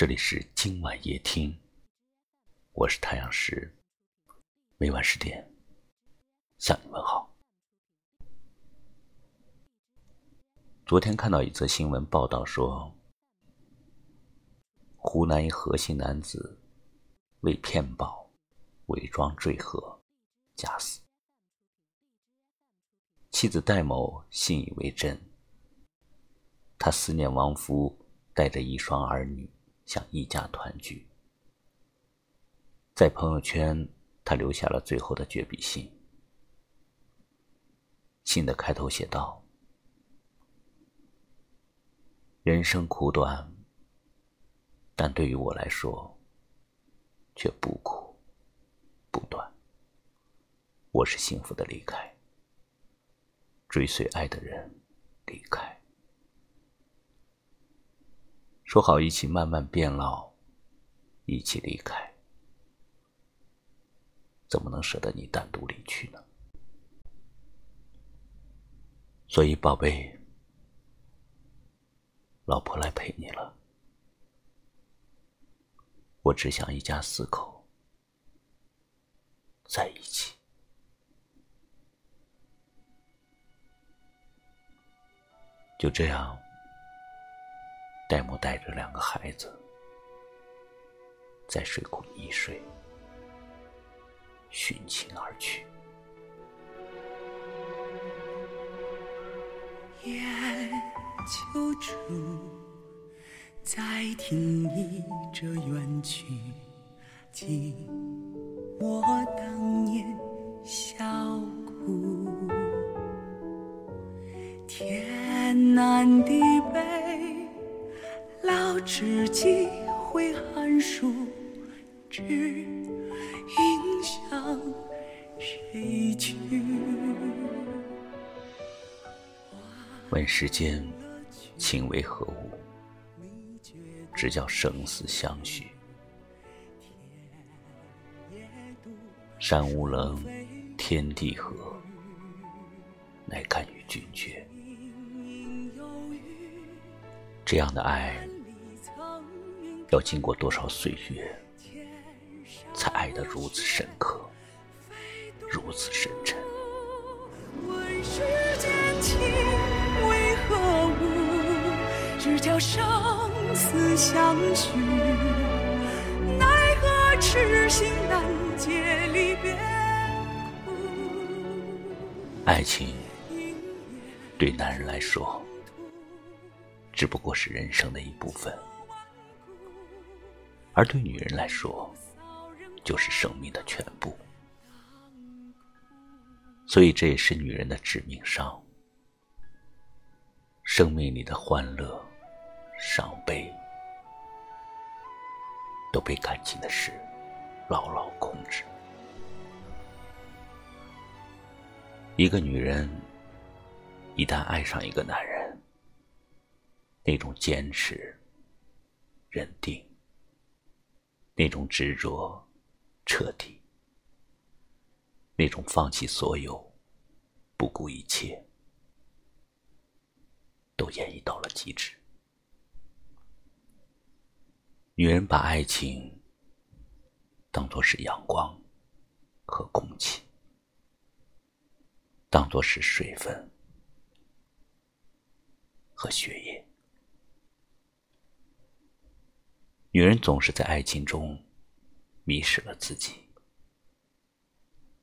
这里是今晚夜听，我是太阳石，每晚十点向你问好。昨天看到一则新闻报道说，湖南一何姓男子为骗保，伪装坠河，假死。妻子戴某信以为真，他思念亡夫，带着一双儿女想一家团聚，在朋友圈他留下了最后的绝笔信。信的开头写道：“人生苦短，但对于我来说，却不苦不短。我是幸福的离开。”追随爱的人离开，说好一起慢慢变老，一起离开，怎么能舍得你单独离去呢？所以，宝贝，老婆来陪你了。我只想一家四口在一起。就这样，戴某带着两个孩子，在水库溺水，殉情而去。夜秋处，再听一折远曲，记我当年笑哭。天南地北，知几回寒暑，只应向谁去？问世间情为何物？只叫生死相许。山无棱，天地合，乃敢与君绝。这样的爱，要经过多少岁月，才爱得如此深刻，如此深沉？问世间情为何物？只叫生死相许。奈何痴心难解离别苦？爱情对男人来说。只不过是人生的一部分，而对女人来说，就是生命的全部。所以这也是女人的致命伤。生命里的欢乐、伤悲，都被感情的事牢牢控制。一个女人一旦爱上一个男人，那种坚持、认定，那种执着、彻底，那种放弃所有、不顾一切，都演绎到了极致。女人把爱情当作是阳光和空气，当作是水分和血液。女人总是在爱情中迷失了自己，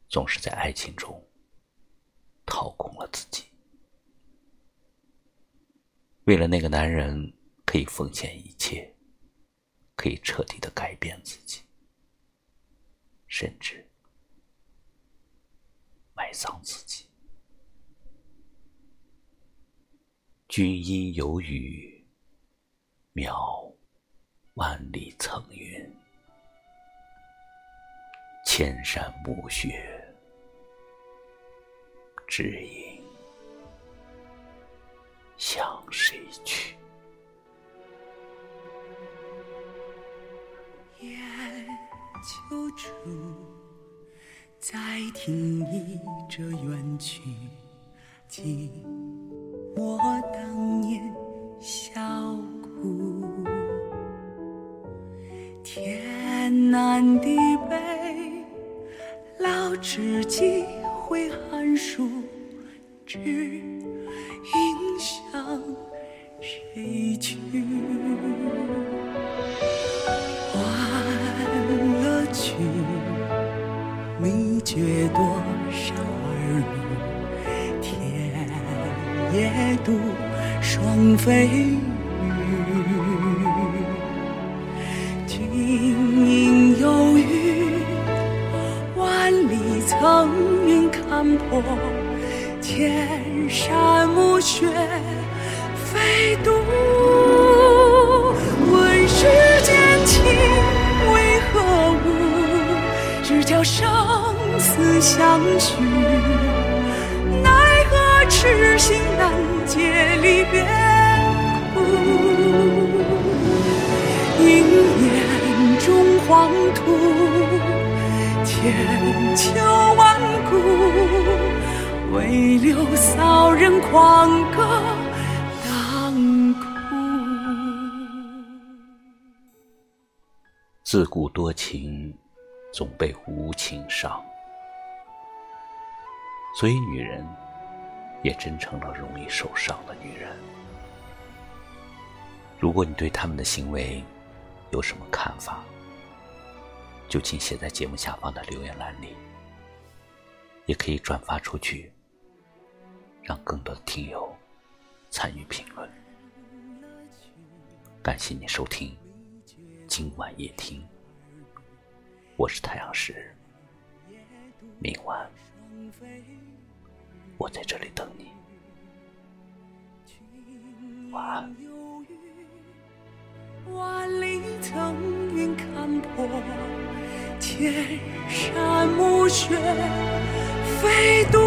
总是在爱情中掏空了自己。为了那个男人，可以奉献一切，可以彻底的改变自己，甚至埋葬自己。君因有语，渺。万里层云，千山暮雪，只影向谁去？夜秋处，再听一折远曲，记我当南地北，老知己挥寒暑，只影向谁去？换了君，秘诀多少儿女？天也妒双飞破，千山暮雪飞渡。问世间情为何物？只教生死相许。奈何痴心难解离别苦？应眼中黄土，千秋万古，唯留骚人狂歌当哭。自古多情，总被无情伤，所以女人也真成了容易受伤的女人。如果你对他们的行为有什么看法，就请写在节目下方的留言栏里，也可以转发出去，让更多的听友参与评论。感谢你收听今晚夜听，我是太阳石，明晚我在这里等你，晚安。万里层云看破，天山暮雪飞渡。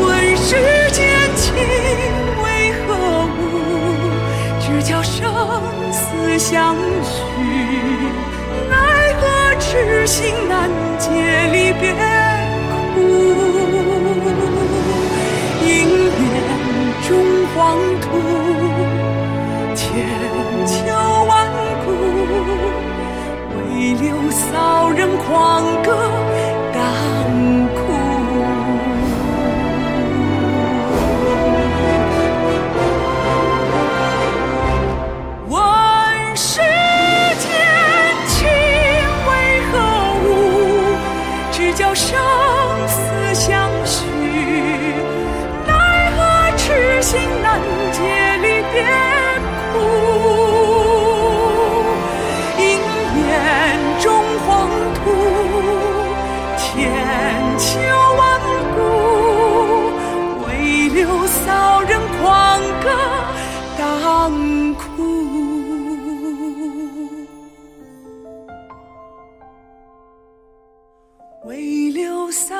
问世间情为何物？只叫生死相许。奈何痴心难解离别骚人狂歌当哭。问世间情为何物？只教生为留骚